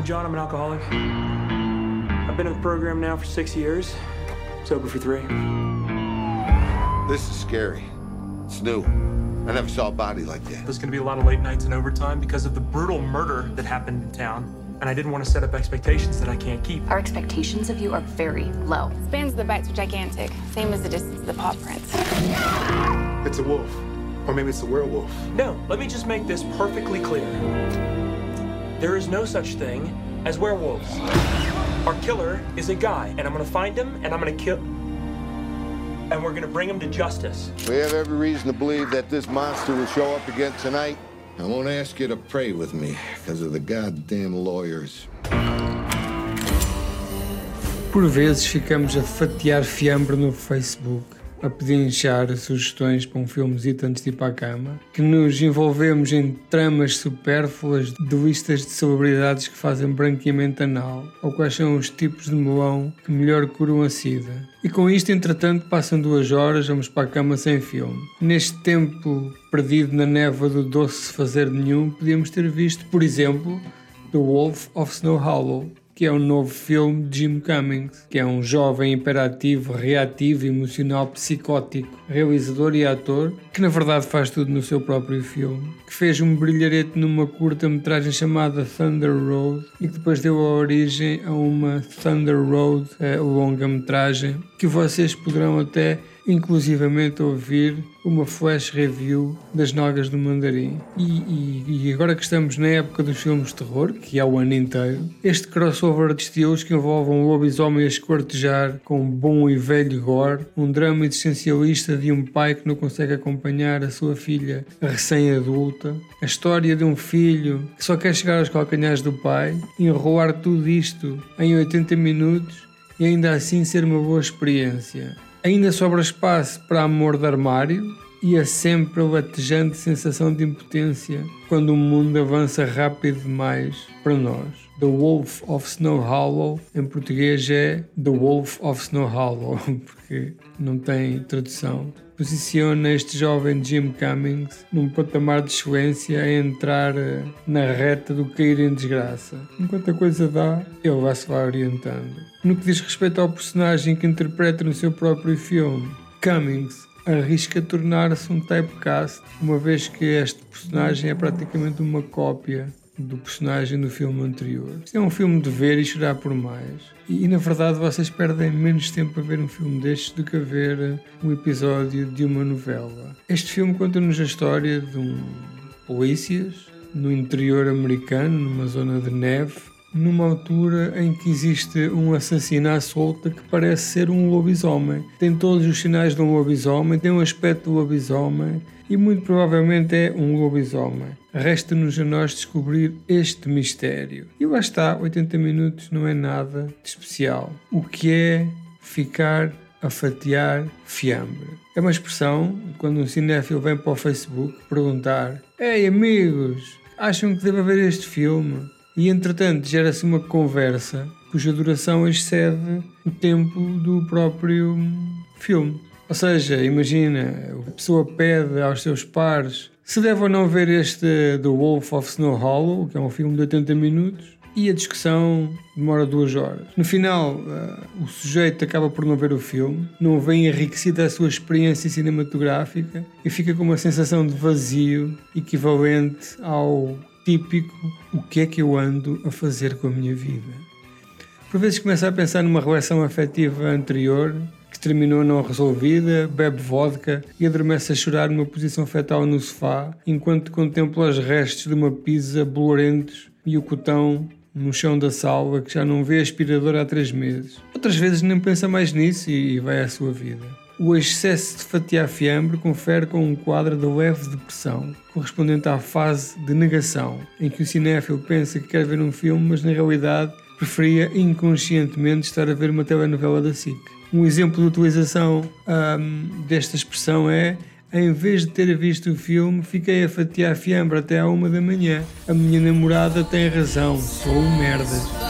I'm John. I'm an alcoholic. I've been in the program now for six years, sober for three. This is scary. It's new. I never saw a body like that. There's going to be a lot of late nights and overtime because of the brutal murder that happened in town. And I didn't want to set up expectations that I can't keep. Our expectations of you are very low. Spans of the bites are gigantic, same as the distance of the paw prints. It's a wolf. Or maybe it's a werewolf. No, let me just make this perfectly clear. There is no such thing as werewolves. Our killer is a guy, and I'm gonna find him, and I'm gonna kill. And we're gonna bring him to justice. We have every reason to believe that this monster will show up again tonight. I won't ask you to pray with me because of the goddamn lawyers. Por vezes ficamos a fatiar fiambre no Facebook a pedinchar sugestões para um filmezito antes de ir para a cama, que nos envolvemos em tramas supérfluas de listas de celebridades que fazem branqueamento anal, ou quais são os tipos de melão que melhor curam a sida. E com isto, entretanto, passam duas horas, vamos para a cama sem filme. Neste tempo perdido na névoa do doce fazer nenhum, podíamos ter visto, por exemplo, The Wolf of Snow Hollow, que é um novo filme de Jim Cummings, que é um jovem imperativo, reativo, emocional, psicótico, realizador e ator, que na verdade faz tudo no seu próprio filme, que fez um brilharete numa curta-metragem chamada Thunder Road e que depois deu a origem a uma Thunder Road longa-metragem que vocês poderão até inclusivamente ouvir uma flash review das Nogas do Mandarim. E, e, e, agora que estamos na época dos filmes de terror, que é o ano inteiro, este crossover de estilos que envolve um lobisomem a escortejar com bom e velho gore, um drama existencialista de um pai que não consegue acompanhar a sua filha recém-adulta, a história de um filho que só quer chegar aos calcanhares do pai, enrolar tudo isto em 80 minutos e ainda assim ser uma boa experiência. Ainda sobra espaço para amor de armário e a sempre latejante sensação de impotência quando o mundo avança rápido demais para nós. The Wolf of Snow Hollow, em português é The Wolf of Snow Hollow, porque não tem tradução. Posiciona este jovem Jim Cummings num patamar de excelência a entrar eh, na reta do cair em desgraça. Enquanto a coisa dá, ele vai se vai orientando. No que diz respeito ao personagem que interpreta no seu próprio filme, Cummings arrisca tornar-se um typecast, uma vez que este personagem é praticamente uma cópia do personagem do filme anterior. Isto é um filme de ver e chorar por mais. E, e, na verdade vocês perdem menos tempo a ver um filme destes do que a ver um episódio de uma novela. Este filme conta-nos a história de um polícias no interior americano, numa zona de neve, numa altura em que existe um assassino à solta que parece ser um lobisomem. Tem todos os sinais de um lobisomem, tem um aspecto de lobisomem e muito provavelmente é um lobisomem. Resta-nos a nós descobrir este mistério. E lá está, 80 minutos não é nada de especial. O que é ficar a fatiar fiambre? É uma expressão quando um cinéfilo vem para o Facebook perguntar: Ei amigos, acham que deve haver este filme? E entretanto gera-se uma conversa cuja duração excede o tempo do próprio filme. Ou seja, imagina, a pessoa pede aos seus pares se deve ou não ver este The Wolf of Snow Hollow, que é um filme de 80 minutos, e a discussão demora duas horas. No final, uh, o sujeito acaba por não ver o filme, não vem enriquecido a sua experiência cinematográfica e fica com uma sensação de vazio equivalente ao típico o que é que eu ando a fazer com a minha vida. Por vezes começa a pensar numa relação afetiva anterior que terminou não resolvida, bebe vodka e adormece a chorar numa posição fetal no sofá enquanto contempla os restos de uma pizza bolorentos e o cotão no chão da sala que já não vê aspirador há três meses. Outras vezes nem pensa mais nisso e vai à sua vida. O excesso de fatiar fiambre confere com um quadro de leve depressão, correspondente à fase de negação, em que o cinéfilo pensa que quer ver um filme, mas na realidade preferia inconscientemente estar a ver uma telenovela da SIC. Um exemplo de utilização um, desta expressão é em vez de ter visto o filme, fiquei a fatiar fiambre até à uma da manhã. A minha namorada tem razão, sou um merda.